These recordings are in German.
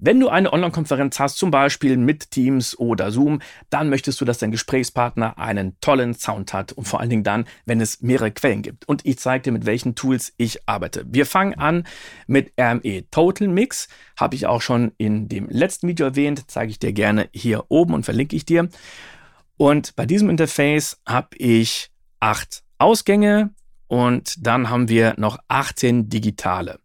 Wenn du eine Online-Konferenz hast, zum Beispiel mit Teams oder Zoom, dann möchtest du, dass dein Gesprächspartner einen tollen Sound hat und vor allen Dingen dann, wenn es mehrere Quellen gibt. Und ich zeige dir, mit welchen Tools ich arbeite. Wir fangen an mit RME Total Mix. Habe ich auch schon in dem letzten Video erwähnt, zeige ich dir gerne hier oben und verlinke ich dir. Und bei diesem Interface habe ich acht Ausgänge und dann haben wir noch 18 digitale.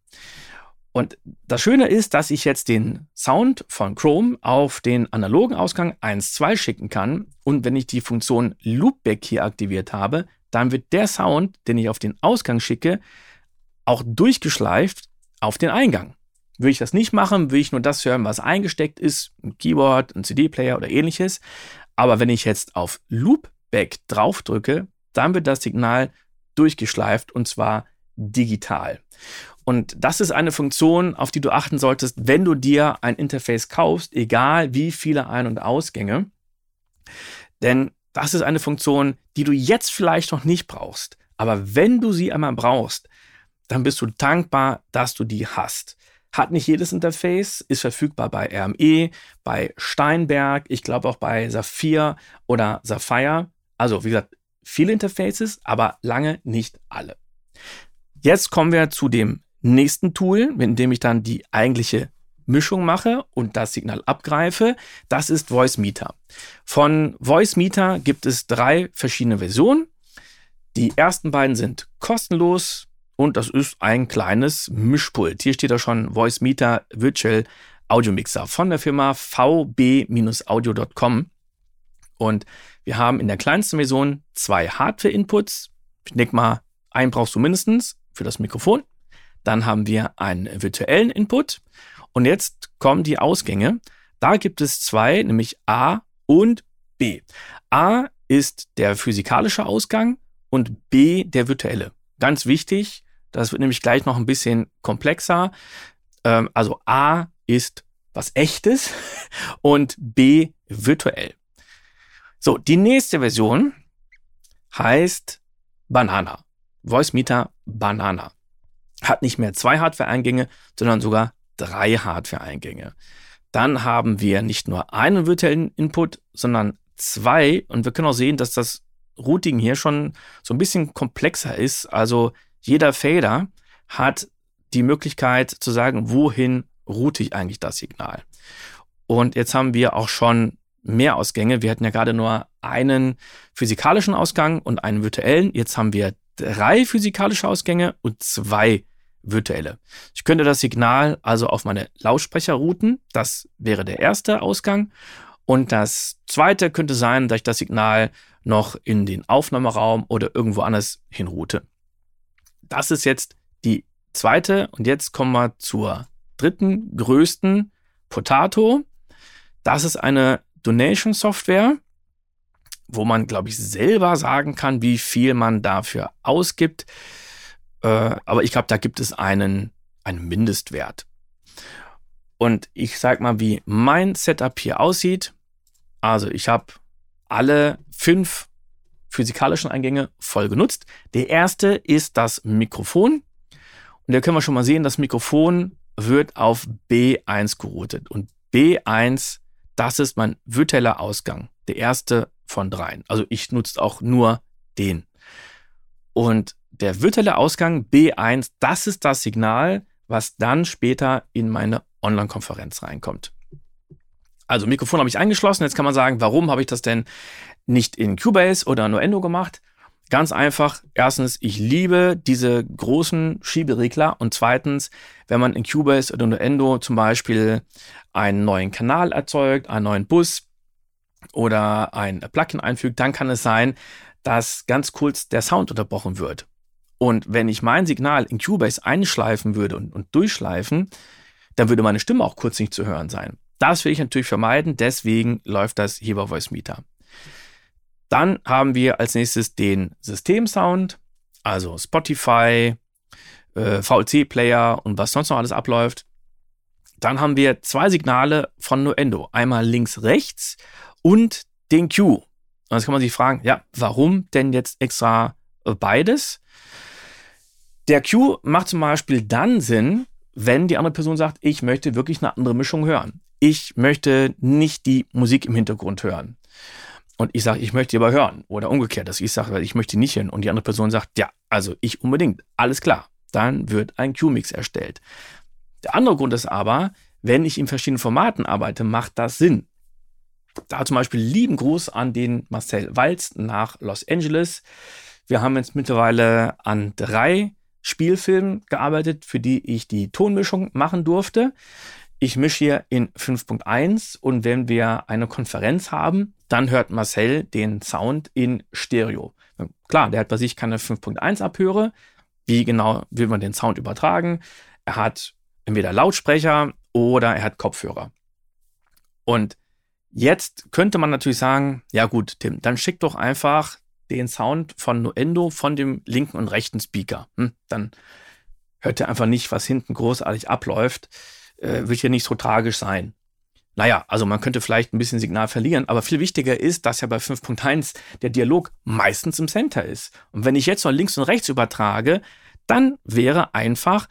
Und das Schöne ist, dass ich jetzt den Sound von Chrome auf den analogen Ausgang 1.2 schicken kann. Und wenn ich die Funktion Loopback hier aktiviert habe, dann wird der Sound, den ich auf den Ausgang schicke, auch durchgeschleift auf den Eingang. Würde ich das nicht machen, würde ich nur das hören, was eingesteckt ist, ein Keyboard, ein CD-Player oder ähnliches. Aber wenn ich jetzt auf Loopback draufdrücke, dann wird das Signal durchgeschleift und zwar digital. Und das ist eine Funktion, auf die du achten solltest, wenn du dir ein Interface kaufst, egal wie viele Ein- und Ausgänge. Denn das ist eine Funktion, die du jetzt vielleicht noch nicht brauchst. Aber wenn du sie einmal brauchst, dann bist du dankbar, dass du die hast. Hat nicht jedes Interface, ist verfügbar bei RME, bei Steinberg, ich glaube auch bei Saphir oder Sapphire. Also, wie gesagt, viele Interfaces, aber lange nicht alle. Jetzt kommen wir zu dem nächsten Tool, mit dem ich dann die eigentliche Mischung mache und das Signal abgreife. Das ist Voice Meter. Von Voice Meter gibt es drei verschiedene Versionen. Die ersten beiden sind kostenlos und das ist ein kleines Mischpult. Hier steht da schon Voice Meter Virtual Audio Mixer von der Firma vb-audio.com. Und wir haben in der kleinsten Version zwei Hardware-Inputs. Ich denke mal, einen brauchst du mindestens für das Mikrofon. Dann haben wir einen virtuellen Input. Und jetzt kommen die Ausgänge. Da gibt es zwei, nämlich A und B. A ist der physikalische Ausgang und B der virtuelle. Ganz wichtig, das wird nämlich gleich noch ein bisschen komplexer. Ähm, also A ist was echtes und B virtuell. So, die nächste Version heißt Banana. Voice Meter Banana hat nicht mehr zwei Hardware-Eingänge, sondern sogar drei Hardware-Eingänge. Dann haben wir nicht nur einen virtuellen Input, sondern zwei. Und wir können auch sehen, dass das Routing hier schon so ein bisschen komplexer ist. Also jeder Fader hat die Möglichkeit zu sagen, wohin route ich eigentlich das Signal. Und jetzt haben wir auch schon mehr Ausgänge. Wir hatten ja gerade nur einen physikalischen Ausgang und einen virtuellen. Jetzt haben wir drei physikalische Ausgänge und zwei virtuelle. Ich könnte das Signal also auf meine Lautsprecher routen. Das wäre der erste Ausgang. Und das zweite könnte sein, dass ich das Signal noch in den Aufnahmeraum oder irgendwo anders hinroute. Das ist jetzt die zweite. Und jetzt kommen wir zur dritten größten Potato. Das ist eine Donation Software, wo man, glaube ich, selber sagen kann, wie viel man dafür ausgibt. Äh, aber ich glaube, da gibt es einen, einen Mindestwert. Und ich sage mal, wie mein Setup hier aussieht. Also ich habe alle fünf physikalischen Eingänge voll genutzt. Der erste ist das Mikrofon. Und da können wir schon mal sehen, das Mikrofon wird auf B1 geroutet. Und B1, das ist mein virtueller Ausgang. Der erste von dreien. Also ich nutze auch nur den. Und der virtuelle Ausgang B1, das ist das Signal, was dann später in meine Online-Konferenz reinkommt. Also Mikrofon habe ich eingeschlossen. Jetzt kann man sagen, warum habe ich das denn nicht in Cubase oder Nuendo gemacht? Ganz einfach. Erstens, ich liebe diese großen Schieberegler. Und zweitens, wenn man in Cubase oder Nuendo zum Beispiel einen neuen Kanal erzeugt, einen neuen Bus oder ein Plugin einfügt, dann kann es sein, dass ganz kurz der Sound unterbrochen wird. Und wenn ich mein Signal in Cubase einschleifen würde und, und durchschleifen, dann würde meine Stimme auch kurz nicht zu hören sein. Das will ich natürlich vermeiden, deswegen läuft das hier bei Voice Meter. Dann haben wir als nächstes den Systemsound, also Spotify, äh, VLC-Player und was sonst noch alles abläuft. Dann haben wir zwei Signale von Nuendo, einmal links-rechts und den Q. Und jetzt kann man sich fragen, ja, warum denn jetzt extra äh, beides? Der Q macht zum Beispiel dann Sinn, wenn die andere Person sagt, ich möchte wirklich eine andere Mischung hören. Ich möchte nicht die Musik im Hintergrund hören. Und ich sage, ich möchte aber hören. Oder umgekehrt, dass ich sage, ich möchte nicht hören. Und die andere Person sagt, ja, also ich unbedingt. Alles klar. Dann wird ein Q-Mix erstellt. Der andere Grund ist aber, wenn ich in verschiedenen Formaten arbeite, macht das Sinn. Da zum Beispiel lieben Gruß an den Marcel Walz nach Los Angeles. Wir haben jetzt mittlerweile an drei Spielfilmen gearbeitet, für die ich die Tonmischung machen durfte. Ich mische hier in 5.1 und wenn wir eine Konferenz haben, dann hört Marcel den Sound in Stereo. Klar, der hat bei sich keine 5.1 Abhöre. Wie genau will man den Sound übertragen? Er hat entweder Lautsprecher oder er hat Kopfhörer. Und jetzt könnte man natürlich sagen, ja gut, Tim, dann schick doch einfach den Sound von Nuendo von dem linken und rechten Speaker. Hm, dann hört ihr einfach nicht, was hinten großartig abläuft. Äh, wird ja nicht so tragisch sein. Naja, also man könnte vielleicht ein bisschen Signal verlieren, aber viel wichtiger ist, dass ja bei 5.1 der Dialog meistens im Center ist. Und wenn ich jetzt noch links und rechts übertrage, dann wäre einfach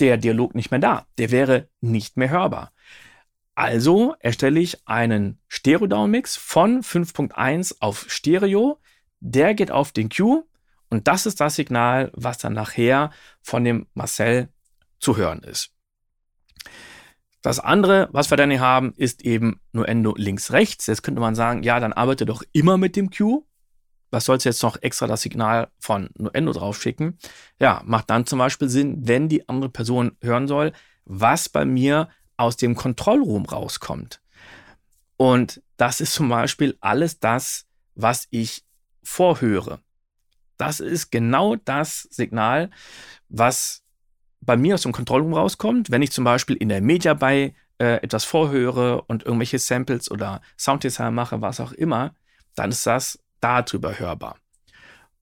der Dialog nicht mehr da. Der wäre nicht mehr hörbar. Also erstelle ich einen Stereo-Down-Mix von 5.1 auf Stereo. Der geht auf den Q und das ist das Signal, was dann nachher von dem Marcel zu hören ist. Das andere, was wir dann hier haben, ist eben Nuendo links-rechts. Jetzt könnte man sagen, ja, dann arbeite doch immer mit dem Q. Was sollst du jetzt noch extra das Signal von Nuendo draufschicken? Ja, macht dann zum Beispiel Sinn, wenn die andere Person hören soll, was bei mir aus dem Kontrollraum rauskommt. Und das ist zum Beispiel alles das, was ich vorhöre. Das ist genau das Signal, was bei mir aus dem Kontrollraum rauskommt, wenn ich zum Beispiel in der Media bei äh, etwas vorhöre und irgendwelche Samples oder Sounddesign mache, was auch immer, dann ist das darüber hörbar.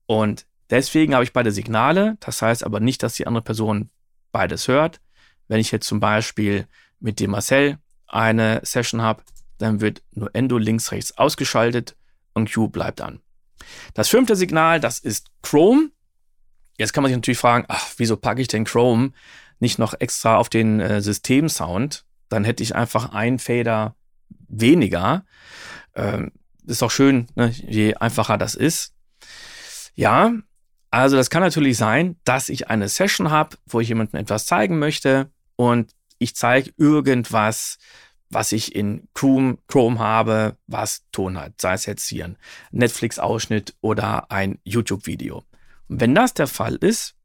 Und deswegen habe ich beide Signale. Das heißt aber nicht, dass die andere Person beides hört. Wenn ich jetzt zum Beispiel mit dem Marcel eine Session habe, dann wird nur Endo links, rechts ausgeschaltet und Q bleibt an. Das fünfte Signal, das ist Chrome. Jetzt kann man sich natürlich fragen, ach, wieso packe ich denn Chrome nicht noch extra auf den äh, Systemsound? Dann hätte ich einfach einen Fader weniger. Ähm, ist doch schön, ne, je einfacher das ist. Ja, also das kann natürlich sein, dass ich eine Session habe, wo ich jemandem etwas zeigen möchte und ich zeige irgendwas, was ich in Chrome, Chrome habe, was Ton hat. Sei es jetzt hier ein Netflix-Ausschnitt oder ein YouTube-Video. Und wenn das der Fall ist,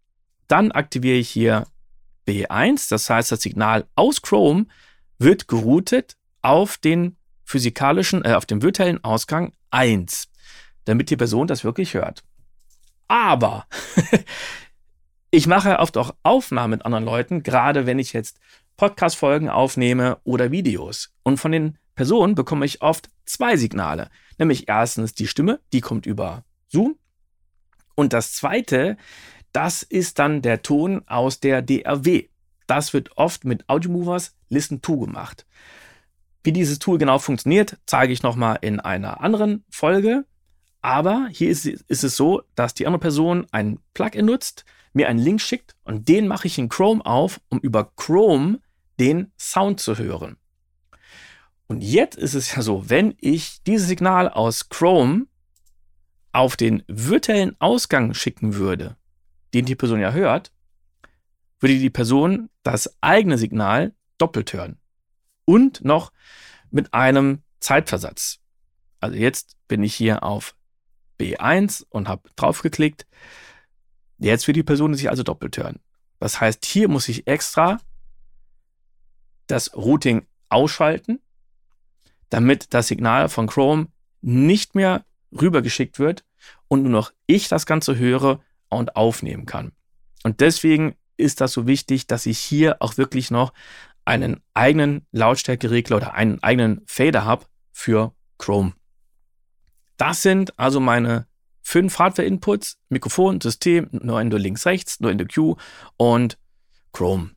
dann aktiviere ich hier B1. Das heißt, das Signal aus Chrome wird geroutet auf den physikalischen, äh, auf den virtuellen Ausgang 1, damit die Person das wirklich hört. Aber ich mache oft auch Aufnahmen mit anderen Leuten, gerade wenn ich jetzt Podcast-Folgen aufnehme oder Videos. Und von den Personen bekomme ich oft zwei Signale. Nämlich erstens die Stimme, die kommt über Zoom. Und das zweite, das ist dann der Ton aus der DRW. Das wird oft mit Audiomovers Listen to gemacht. Wie dieses Tool genau funktioniert, zeige ich nochmal in einer anderen Folge. Aber hier ist, ist, es so, dass die andere Person ein Plugin nutzt, mir einen Link schickt und den mache ich in Chrome auf, um über Chrome den Sound zu hören. Und jetzt ist es ja so, wenn ich dieses Signal aus Chrome auf den virtuellen Ausgang schicken würde, den die Person ja hört, würde die Person das eigene Signal doppelt hören. Und noch mit einem Zeitversatz. Also jetzt bin ich hier auf B1 und habe draufgeklickt. Jetzt wird die Person sich also doppelt hören. Das heißt, hier muss ich extra das Routing ausschalten, damit das Signal von Chrome nicht mehr rübergeschickt wird und nur noch ich das Ganze höre und aufnehmen kann. Und deswegen ist das so wichtig, dass ich hier auch wirklich noch einen eigenen Lautstärkeregler oder einen eigenen Fader habe für Chrome. Das sind also meine fünf Hardware-Inputs, Mikrofon, System, nur der links, rechts, nur der Q und Chrome.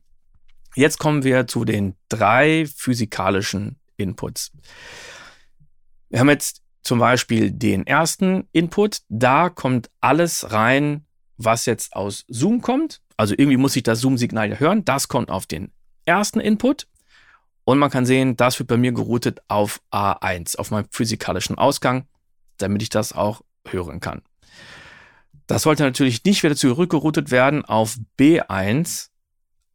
Jetzt kommen wir zu den drei physikalischen Inputs. Wir haben jetzt zum Beispiel den ersten Input. Da kommt alles rein was jetzt aus Zoom kommt. Also irgendwie muss ich das Zoom-Signal ja hören. Das kommt auf den ersten Input. Und man kann sehen, das wird bei mir geroutet auf A1, auf meinem physikalischen Ausgang, damit ich das auch hören kann. Das sollte natürlich nicht wieder zurückgeroutet werden auf B1,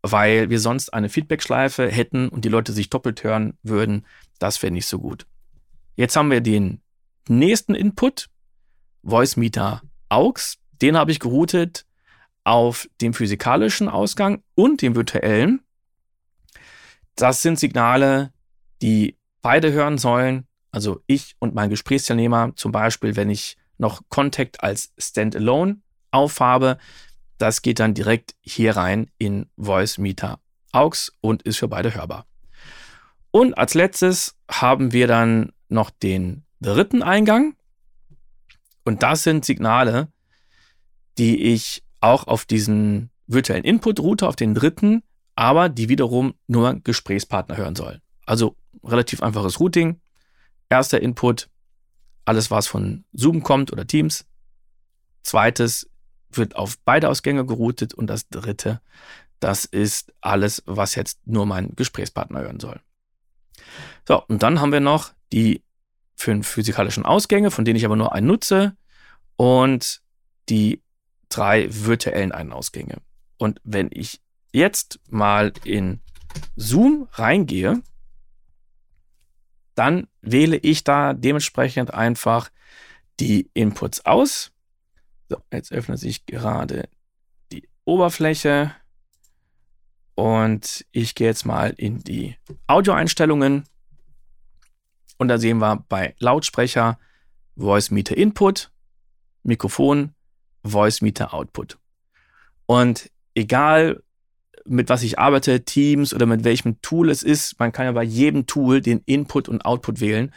weil wir sonst eine Feedback-Schleife hätten und die Leute sich doppelt hören würden. Das wäre nicht so gut. Jetzt haben wir den nächsten Input, Voice Meter AUX. Den habe ich geroutet auf dem physikalischen Ausgang und dem virtuellen. Das sind Signale, die beide hören sollen. Also ich und mein Gesprächsteilnehmer, zum Beispiel, wenn ich noch Contact als Standalone aufhabe, das geht dann direkt hier rein in Voice Meter AUX und ist für beide hörbar. Und als letztes haben wir dann noch den dritten Eingang. Und das sind Signale, die ich auch auf diesen virtuellen Input-Router, auf den dritten, aber die wiederum nur Gesprächspartner hören sollen. Also relativ einfaches Routing. Erster Input, alles was von Zoom kommt oder Teams. Zweites wird auf beide Ausgänge geroutet und das dritte, das ist alles, was jetzt nur mein Gesprächspartner hören soll. So, und dann haben wir noch die fünf physikalischen Ausgänge, von denen ich aber nur einen nutze und die drei virtuellen Ein-Ausgänge. Und wenn ich jetzt mal in Zoom reingehe, dann wähle ich da dementsprechend einfach die Inputs aus so, jetzt öffnet sich gerade die Oberfläche und ich gehe jetzt mal in die Audioeinstellungen und da sehen wir bei Lautsprecher Voice Meter Input, Mikrofon, Voice Meter Output. Und egal mit was ich arbeite, Teams oder mit welchem Tool es ist, man kann ja bei jedem Tool den Input und Output wählen.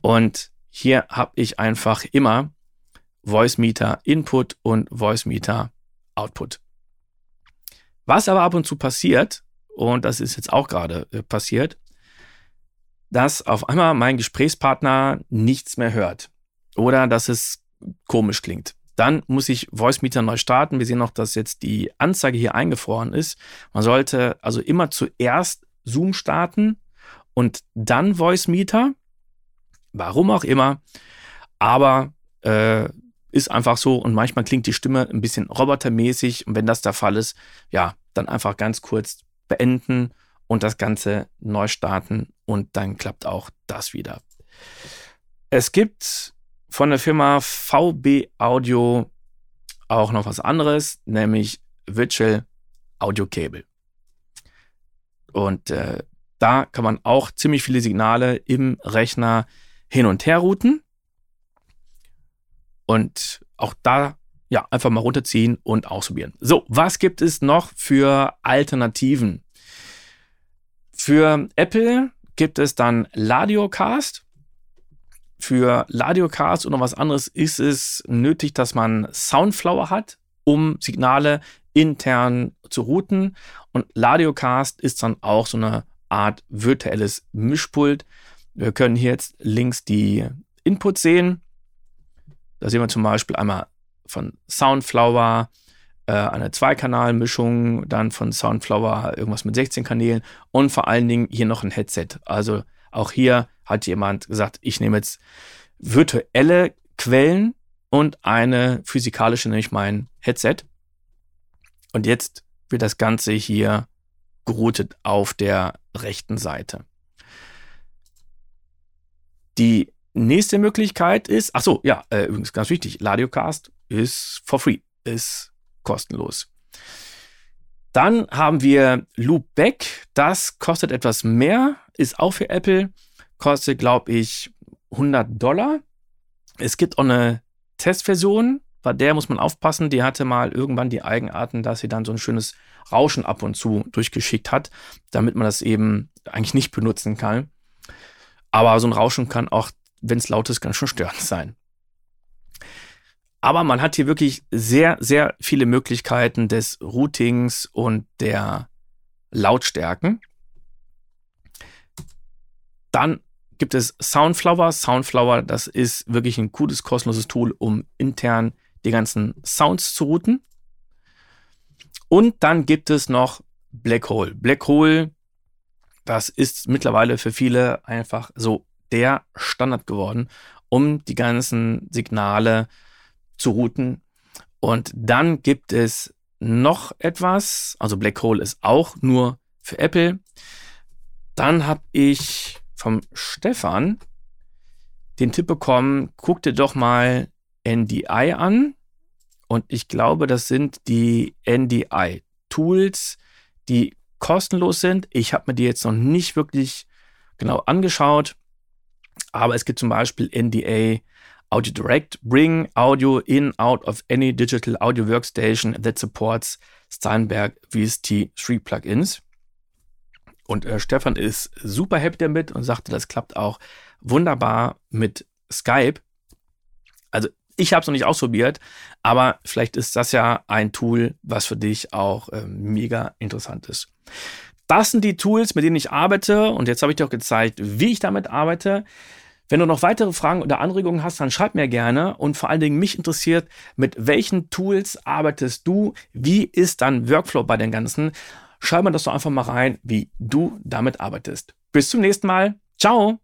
Und hier habe ich einfach immer Voice Meter Input und Voice Meter Output. Was aber ab und zu passiert, und das ist jetzt auch gerade äh, passiert, dass auf einmal mein Gesprächspartner nichts mehr hört oder dass es komisch klingt. Dann muss ich Voice Meter neu starten. Wir sehen noch, dass jetzt die Anzeige hier eingefroren ist. Man sollte also immer zuerst Zoom starten und dann Voice Meter. Warum auch immer. Aber äh, ist einfach so und manchmal klingt die Stimme ein bisschen robotermäßig und wenn das der Fall ist, ja, dann einfach ganz kurz beenden und das Ganze neu starten und dann klappt auch das wieder. Es gibt von der Firma VB Audio auch noch was anderes, nämlich Virtual Audio Cable. Und äh, da kann man auch ziemlich viele Signale im Rechner hin und her routen. Und auch da ja einfach mal runterziehen und ausprobieren. So, was gibt es noch für Alternativen? Für Apple gibt es dann Ladiocast. Für Ladiocast oder was anderes ist es nötig, dass man Soundflower hat, um Signale intern zu routen. Und Ladiocast ist dann auch so eine Art virtuelles Mischpult. Wir können hier jetzt links die Inputs sehen. Da sehen wir zum Beispiel einmal von Soundflower äh, eine Zweikanalmischung, dann von Soundflower irgendwas mit 16 Kanälen und vor allen Dingen hier noch ein Headset. Also auch hier hat jemand gesagt, ich nehme jetzt virtuelle Quellen und eine physikalische, nämlich mein Headset. Und jetzt wird das Ganze hier geroutet auf der rechten Seite. Die Nächste Möglichkeit ist, ach so, ja, äh, übrigens ganz wichtig, Ladiocast ist for free, ist kostenlos. Dann haben wir Loopback, das kostet etwas mehr, ist auch für Apple, kostet, glaube ich, 100 Dollar. Es gibt auch eine Testversion, bei der muss man aufpassen, die hatte mal irgendwann die Eigenarten, dass sie dann so ein schönes Rauschen ab und zu durchgeschickt hat, damit man das eben eigentlich nicht benutzen kann. Aber so ein Rauschen kann auch wenn es laut ist, kann schon störend sein. Aber man hat hier wirklich sehr, sehr viele Möglichkeiten des Routings und der Lautstärken. Dann gibt es Soundflower. Soundflower, das ist wirklich ein cooles, kostenloses Tool, um intern die ganzen Sounds zu routen. Und dann gibt es noch Black Hole. Black Hole, das ist mittlerweile für viele einfach so der Standard geworden, um die ganzen Signale zu routen. Und dann gibt es noch etwas, also Black Hole ist auch nur für Apple. Dann habe ich vom Stefan den Tipp bekommen, guck dir doch mal NDI an. Und ich glaube, das sind die NDI-Tools, die kostenlos sind. Ich habe mir die jetzt noch nicht wirklich genau angeschaut. Aber es gibt zum Beispiel NDA Audio Direct, bring audio in out of any digital audio workstation that supports Steinberg VST3 Plugins. Und äh, Stefan ist super happy damit und sagte, das klappt auch wunderbar mit Skype. Also ich habe es noch nicht ausprobiert, aber vielleicht ist das ja ein Tool, was für dich auch äh, mega interessant ist. Das sind die Tools, mit denen ich arbeite und jetzt habe ich dir auch gezeigt, wie ich damit arbeite. Wenn du noch weitere Fragen oder Anregungen hast, dann schreib mir gerne und vor allen Dingen mich interessiert, mit welchen Tools arbeitest du? Wie ist dein Workflow bei den ganzen? Schreib mir das doch einfach mal rein, wie du damit arbeitest. Bis zum nächsten Mal. Ciao!